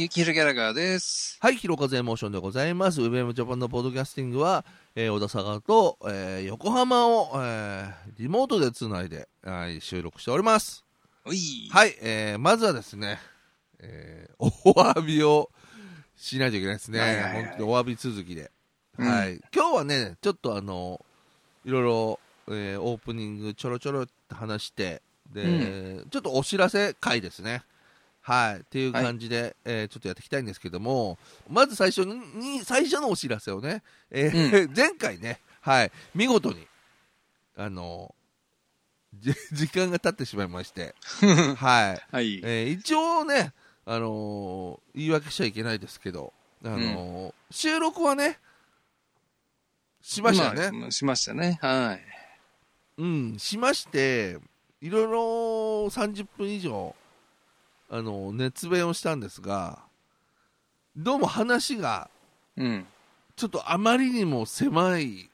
ゆきひろギャラガーです。はい、ヒロカズエモーションでございます。ウェブジャパンのポッドキャスティングは、えー小田坂と、えー横浜を、えーリモートでつないで、はい、収録しております。おい。はい、えーまずはですね、えーお詫びをしないといけないですね。はいはいはい本当にお詫び続きで。うんはい。今日はね、ちょっとあの、いろいろ、えーオープニングちょろちょろって話して、で、ちょっとお知らせ回ですね。はい。っていう感じで、えーちょっとやっていきたいんですけども、まず最初に、最初のお知らせをね、えー 前回ね、はい、見事に、あの、じ 時間が経ってしまいまして、はい。はい。えー一応ね、あのー言い訳しちゃいけないですけど、あのー収録はね、しましたよね。まあしましたね。はい。うん、しまして、いろいろ30分以上、あの熱弁をしたんですが、どうも話が、うん。ちょっとあまりにも狭い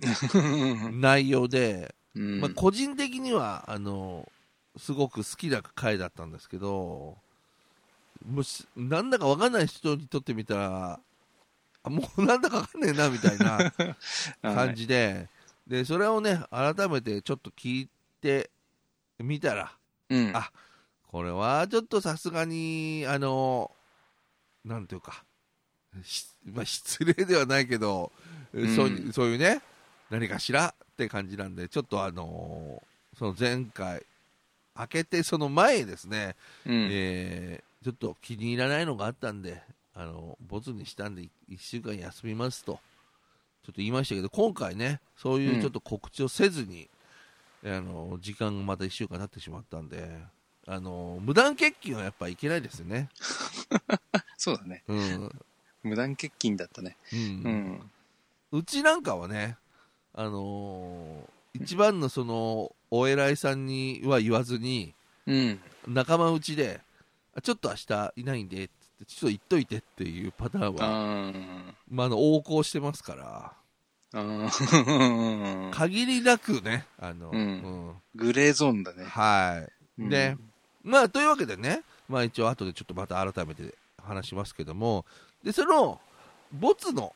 内容で、うんまあ、個人的にはあのすごく好きな回だったんですけどもうしなんだか分かんない人にとってみたらあもうなんだか分かんねえなみたいな 感じで,、でそれをね改めてちょっと聞いてみたらうん。あこれはちょっとさすがにあのなんていうかしまあ、失礼ではないけど、んそういうそういうね何かしらって感じなんでちょっとあのーその前回開けてその前ですね、うん。えーちょっと気に入らないのがあったんであのボツにしたんで1週間休みますとちょっと言いましたけど今回ねそういうちょっと告知をせずに、あの時間がまた1週間経ってしまったんであの無断欠勤はやっぱいけないですよね。そうだね。うん無断欠勤だったね。ううんん。うちなんかはね、あのー一番のそのお偉いさんには言わずにうん。仲間内であちょっと明日いないんでちょっと言っといてっていうパターンあはーまあ、あの横行してますから。限りなくねあの、うんうんグレーゾーンだね。はいうんね。まあというわけでね、まあ、一応後でちょっとまた改めて話しますけどもでそのボツの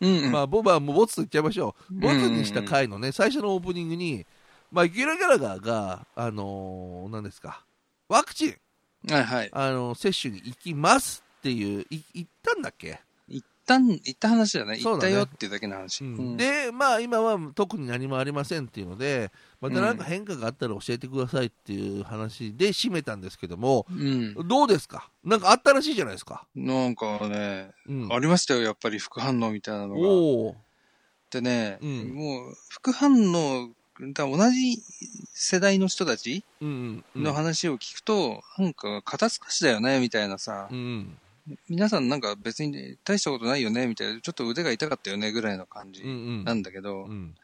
うんうん。まあ、ボバはもうボツと言っちゃいましょう。んボツにした回のね、最初のオープニングに、まあ、ギュラギャラガーが、あのー何ですか、ワクチン、はいはい。あのー接種に行きますっていう、い言ったんだっけ、一旦、言った話だね。そうだね。言ったよっていうだけの話。うん。で、まあ、今は特に何もありませんっていうので、また何か変化があったら教えてくださいっていう話で締めたんですけども、うん。どうですか？なんかあったらしいじゃないですか？なんかね、うん、ありましたよ、やっぱり副反応みたいなのが。おーでね、うん。もう、副反応、だ同じ世代の人たちうんうん、の話を聞くと、なんか、肩透かしだよね、みたいなさ、うん皆さんなんか別に大したことないよね、みたいな、ちょっと腕が痛かったよね、ぐらいの感じうんうん。なんだけど、うん。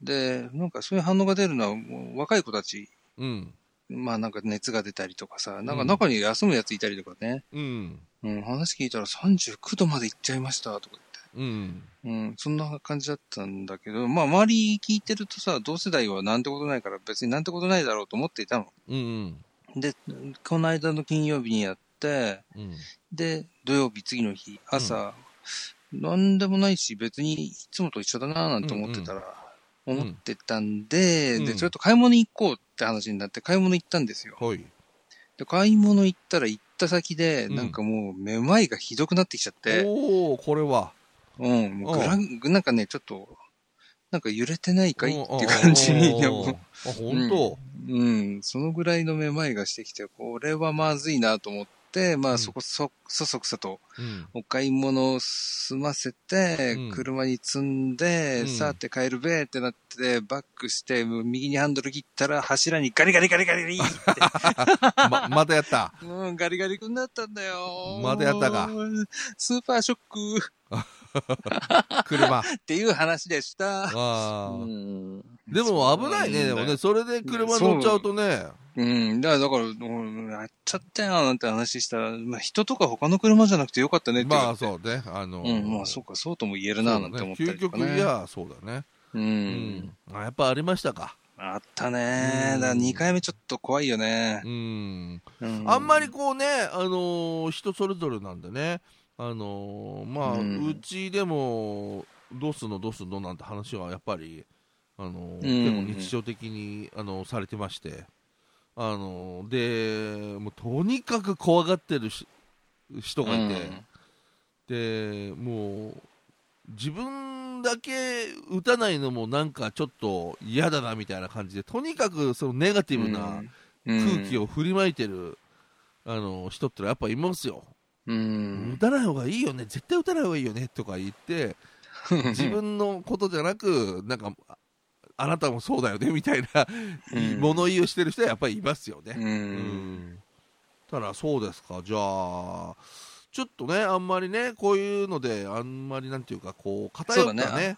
で、なんかそういう反応が出るのは、もう若い子たち、うん。まあなんか熱が出たりとかさ、なんかうん中に休むやついたりとかね、うん。うん、話聞いたら39度まで行っちゃいました、とかうん言って。うん、そんな感じだったんだけど、まあ周り聞いてるとさ、同世代はなんてことないから別になんてことないだろうと思っていたの。うんで、この間の金曜日にやって、うん。で、土曜日次の日、朝、なん。でもないし、別にいつもと一緒だななんて思ってたら、ん思ってたんで、うん。で、それと買い物行こうって話になって買い物行ったんですよ。ほい。で、買い物行ったら行った先で、うん。なんかもうめまいがひどくなってきちゃって、おおこれは。うん、もうグラン、なんかね、ちょっと、なんか揺れてないかいうんって感じに、あ、本当？うん、そのぐらいのめまいがしてきて、これはまずいなと思って、まうんあそこそ、そそくさとうん。お買い物を済ませてうん、車に積んで、うんさて帰るべーってなって、バックして、右にハンドル切ったら柱にガリガリガリガリガリって、ま、またやった。うん、ガリガリ君だったんだよ。まだやったか。スーパーショック 車。っていう話でした。ああ。うんでも危ないね、でもね、それで車乗っちゃうとね。うん。だから、だから、うんやっちゃったよ、なんて話したら、まあ、人とか他の車じゃなくてよかったねって言まあそうね。あのうん、まあ、そうか、そうとも言えるな、なんて思ったり究極とかね。いや、そうだね。う。うんん。あやっぱありましたか。あったねうんだから2回目ちょっと怖いよねう。ん。うんあんまりこうね、あのー人それぞれなんでね、あのーまあ、ううんちでも、どうすんの、どうすんのなんて話はやっぱり、あのーうん結構日常的に、あのーされてまして、あのーで、もうとにかく怖がってるし人がいて、で、もう、自分だけ打たないのもなんかちょっと嫌だなみたいな感じで、とにかくそのネガティブな、空気を。を振りまいてる、あの人ってのはやっぱいますよ、うん。打。たない方がいいよね、絶対打たない方がいいよね。とか言って、自分のことじゃなく、なんか、ああなたもそうだよねみたいな、うん物言いをしてる人はやっぱりいますよね。う。うんんただ、そうですか、じゃあ、ちょっとね、あんまりね、こういうので、あんまりなんていうか、こう、偏ったね。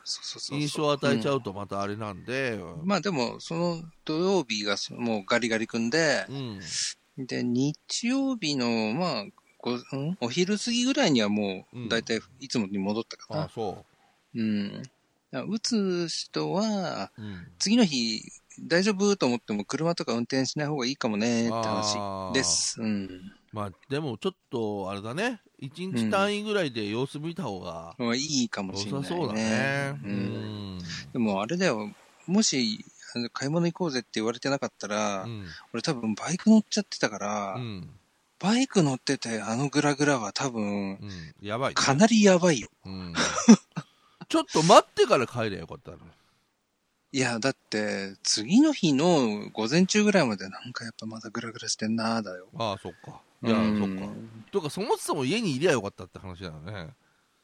印象を与えちゃうとまたあれなんで、まあでも、その土曜日がそもうガリガリ君でう、ん、で、日曜日の、まあ、お昼過ぎぐらいにはもうんう、だいたいいつもに戻ったかな。あそうん。打つ人は、う。うん次の日、大丈夫と思っても車とか運転しない方がいいかもねって話です。うん。まあでもちょっとあれだね、1日単位ぐらいで様子見た方がまあいいかも良しれないね。さそうだね。う。うんん。でもあれだよ、もし、買い物行こうぜって言われてなかったら、うん。俺多分バイク乗っちゃってたから、うん。バイク乗っててあのグラグラは多分、うん。やばいね。かなりやばいよ。うん。ちょっと待ってから帰りゃよかったね。いや、だって、次の日の午前中ぐらいまでなんかやっぱまだグラグラしてんなーだよ。ああ、そっか。いや、うんそっか。とか、そもそも家にいりゃよかったって話だよね。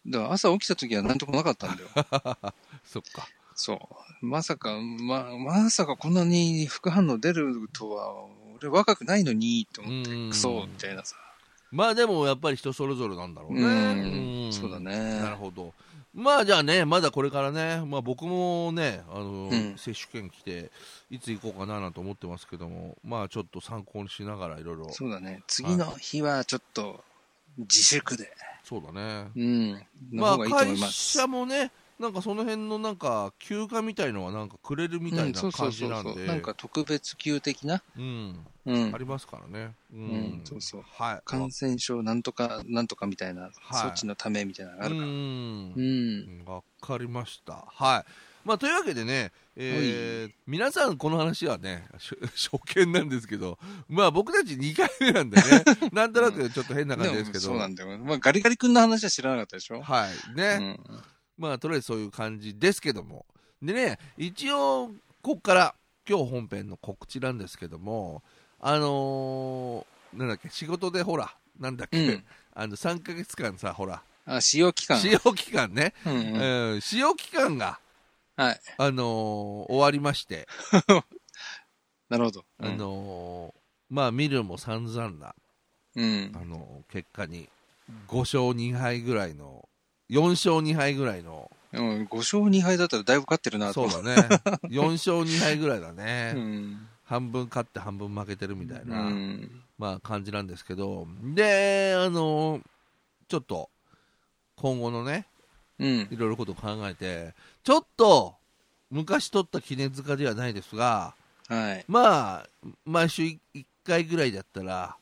だから朝起きた時はなんともなかったんだよ。そっか。そう。まさか、ま、まさかこんなに副反応出るとは、俺若くないのに、と思って、うんクソ、みたいなさ。まあでもやっぱり人それぞれなんだろうね。うんんそうだねなるほど。まあじゃあね、まだこれからね、まあ僕もね、あの、うん接種券来て、いつ行こうかななんて思ってますけども、まあちょっと参考にしながらいろいろ、そうだね。次の日はちょっと、自粛で。そうだね。うん。のまあ会。社もね、なんかその辺のなんか休暇みたいのはなんかくれるみたいな感。じなんで、なんか特別級的な、うん、うんあ。りますからね。ううんそうそうはい。感染症なんとか、なんとかみたいな、はい措置のためみたいなのがあるから。ううん。んわかりました。はい。まあ、というわけでね、えー皆さんこの話はね、し 初見なんですけど、まあ僕たち2回目なんでね、なんとなくちょっと変な感じですけど、そうなんだよ。まあ、ガリガリ君の話は知らなかったでしょ？はい。ね、うん。まあとりあえずそういう感じですけども。でね、一応、ここから今日本編の告知なんですけども、あのーなんだっけ、仕事でほら、なんだっけ、うんあの3ヶ月間さ、ほら、あ、使用期間。使用期間ね、うんうんうん使用期間が、はい。あのー終わりまして、なるほど。あのーまあ見るも散々な、うん。あのー結果に5勝2敗ぐらいの4勝2敗ぐらいのうん、5勝2敗だったらだいぶ勝ってるなと。そうだね4勝2敗ぐらいだね、うん。半分勝って半分負けてるみたいな、うん。まあ感じなんですけどであのーちょっと今後のねうん。いろいろことを考えてちょっと昔取った記念塚ではないですがはい。まあ毎週1回ぐらいだったら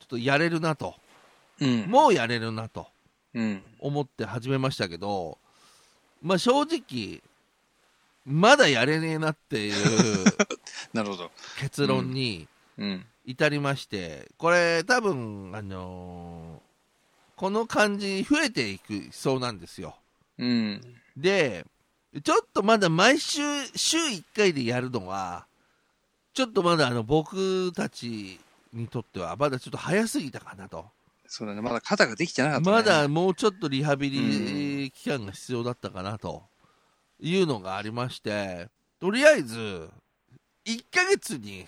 ちょっとやれるなとうん。もうやれるなとうん。思って始めましたけど、まあ正直、まだやれねえなっていう なるほど。結論にうん。至りまして、これ多分、あのーこの感じ増えていくそうなんですよ。うん。で、ちょっとまだ毎週、週1回でやるのは、ちょっとまだあの僕たちにとってはまだちょっと早すぎたかなと。そうだね。まだ肩ができてなかった、ね。まだもうちょっとリハビリ期間が必要だったかなというのがありまして、とりあえず、1ヶ月に、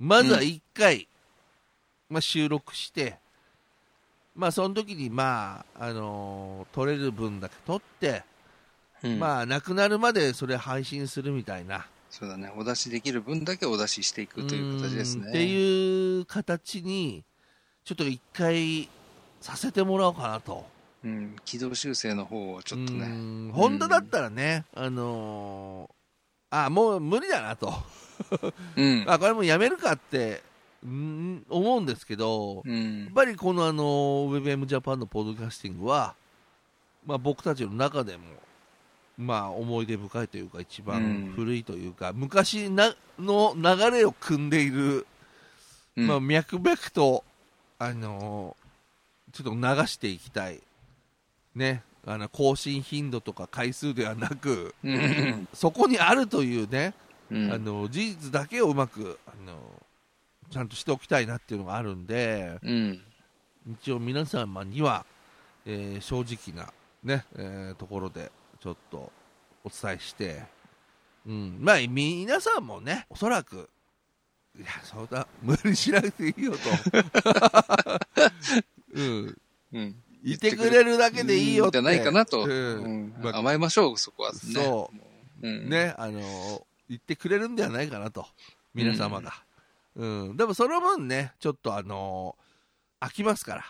まずは1回、まあ、収録して、まあその時にまあ、あのー撮れる分だけ撮って、うん、まあなくなるまでそれ配信するみたいな。そうだね。お出しできる分だけお出ししていくという形ですね。うんっていう形に、ちょっと1回させてもらおうかなと。うん。軌道修正の方をちょっとうね。ん本当だったらね、あのーあもう無理だなと、うん。あこれもうやめるかって、うん思うんですけど、やうんっ。ぱりこのあの WebM ジャパンのポッドキャスティングは、まあ、僕たちの中でも、まあ、思い出深いというか、一う番ん古いというか、昔なの流れを組んでいる、うんまあ、脈々と、あのちょっと流していきたい、ね、あの更新頻度とか回数ではなく、うん。そこにあるというね、うんあの事実だけをうまくあのちゃんとしておきたいなっていうのがあるんで、うん。一応皆様には、えー正直な、ねえーところでちょっとお伝えして、うん、まあ皆さんもねおそらくいやそうだ無理しなくていいよと、うん、うん。いてくれるだけでいいよってじゃないかなと。うんうんまあ甘えましょう、そこはね。。そううん。ね、あのー言ってくれるんではないかなと、皆様が。うん、でもその分ね、ちょっとあのー飽きますから、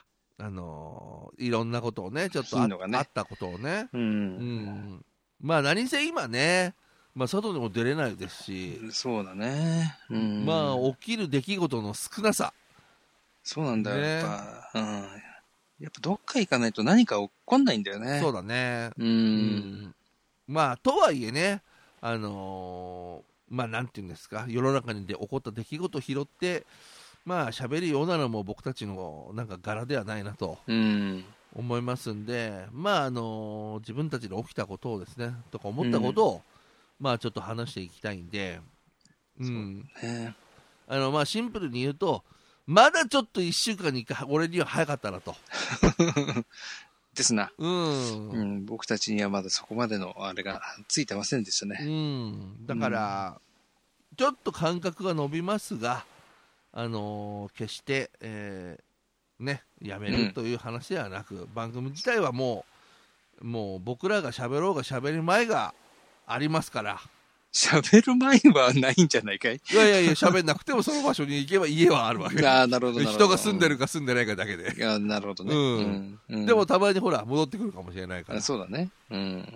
あのーいろんなことをね、ちょっとあ,、ったことをね、う。うんん、まあ何せ今ね、まあ、外にも出れないですし、そうだね。うん。まあ起きる出来事の少なさ、そうなんだよ、ねやっぱ。うん。やっぱどっか行かないと何か起こんないんだよね。そうだね、う。うんまあとはいえね、あのーまあなんていうんですか、世の中にで起こった出来事を拾って、まあ喋るようなのも僕たちのなんか柄ではないなとうん。思いますんで、まああのー自分たちで起きたことをですね、とか思ったことを、まあちょっと話していきたいんで、うん、ねあのまあシンプルに言うと、まだちょっと1週間に1回、俺には早かったなと。ですな。うんうん。僕たちにはまだそこまでのあれがついてませんでしたうね。ん、だから、ちょっと間隔が伸びますが、あのー決して、えーね、やめうんるという話ではなく、番組自体はもう、もう僕らが喋ろうが喋る前がありますから、喋る前はないんじゃないかい？いやいやいや、喋んなくてもその場所に行けば家はあるわけ。ああ、なるほど、なるほど。人が住んでるか住んでないかだけで。いや、なるほどね。うんうん。でもたまにほら、戻ってくるかもしれないからあ、そうだね。うん。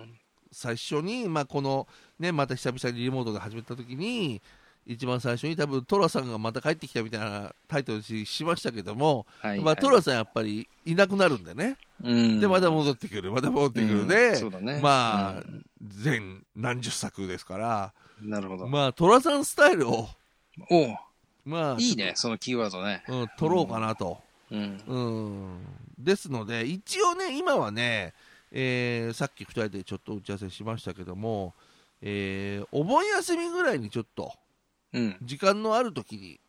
最初に、まあ、この、ね、また久々にリモートで始めた時に、一番最初に多分トラさんがまた帰ってきたみたいなタイトルにしましたけども、はい。まあ、トラさんやっぱりいなくなるんでね、うん。でまた戻ってくる、また戻ってくるうんで、そうだね。まあ、うん全何十作ですから、なるほど。まあ、トラさんスタイルを、おうまあ、いいね、そのキーワードね。うん、取ろうかなと。うん。うん、ですので、一応ね、今はね、えーさっき2人でちょっと打ち合わせしましたけども、えーお盆休みぐらいにちょっと、うん。時間のある時に、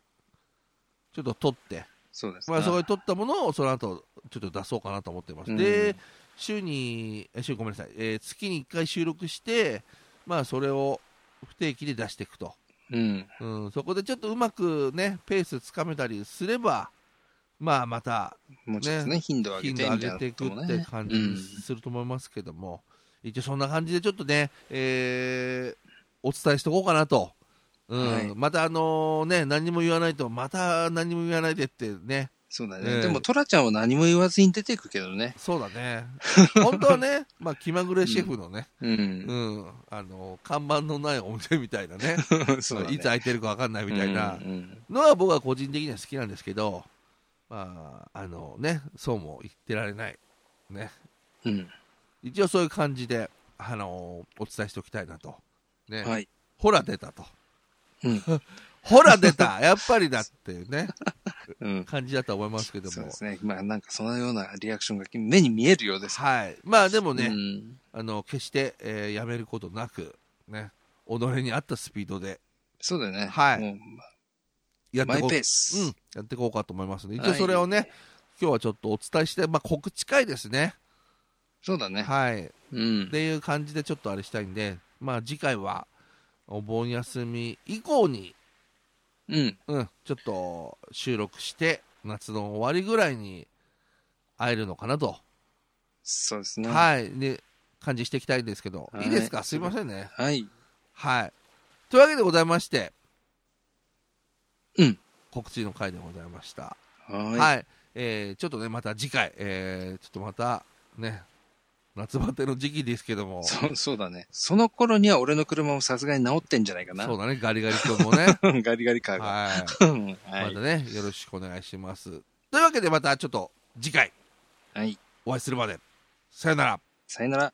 ちょっと撮って、そうですまあ、そこね。で撮ったものをその後ちょっと出そうかなと思ってます。うんで、週に、え週ごめんなさい、えー月に1回収録して、まあ、それを不定期で出していくと。うん。うん、そこでちょっとうまくね、ペースつかめたりすれば、まあ、また、もうちょっとね、頻度を上げ頻度上ていなげていく。って感じにすると思いますけども、一応そんな感じでちょっとね、えーお伝えしておこうかなと。うんはいまたあのね、何も言わないと、また何も言わないでってね、そうだええね。でも、トラちゃんは何も言わずに出ていくけどね。そうだね。本当はね、まあ、気まぐれシェフのね、う。うんん、あの、看板のないお店みたいなね、そう。いつ開いてるか分かんないみたいなのは僕は個人的には好きなんですけど、まあ、あのね、そうも言ってられない。ね。うん。一応そういう感じで、あのお伝えしておきたいなと。ね。はい。ほら出たと。うん。ほら出た やっぱりだっていうね、うん。感じだと思いますけどもそうで。すね。まあ、なんかそのようなリアクションが目に見えるようです。はい。まあでもね、うんあの、決して、えーやめることなく、ね、己に合ったスピードでそうだよね。はいもうやっていこうマイペース。うん、やっていこうかと思いますので、一応はいそれをね、今日はちょっとお伝えして、まあ告知会ですね。そうだね。はい。っうん。ていう感じでちょっとあれしたいんで、まあ次回は、お盆休み以降に、うん。うん、ちょっと収録して、夏の終わりぐらいに会えるのかなと、そうですね。はい、で、感じしていきたいんですけど、はいいいですか？すいませんね。はい。はい。というわけでございまして、うん。告知の回でございました。はい。はい。えーちょっとね、また次回、えーちょっとまたね、夏バテの時期ですけども。そう、そうだね。その頃には俺の車もさすがに治ってんじゃないかな。そうだね、ガリガリ君もね。ガリガリカーが。はい。またね、よろしくお願いします。というわけでまたちょっと次回はい。お会いするまで。さよなら。さよなら。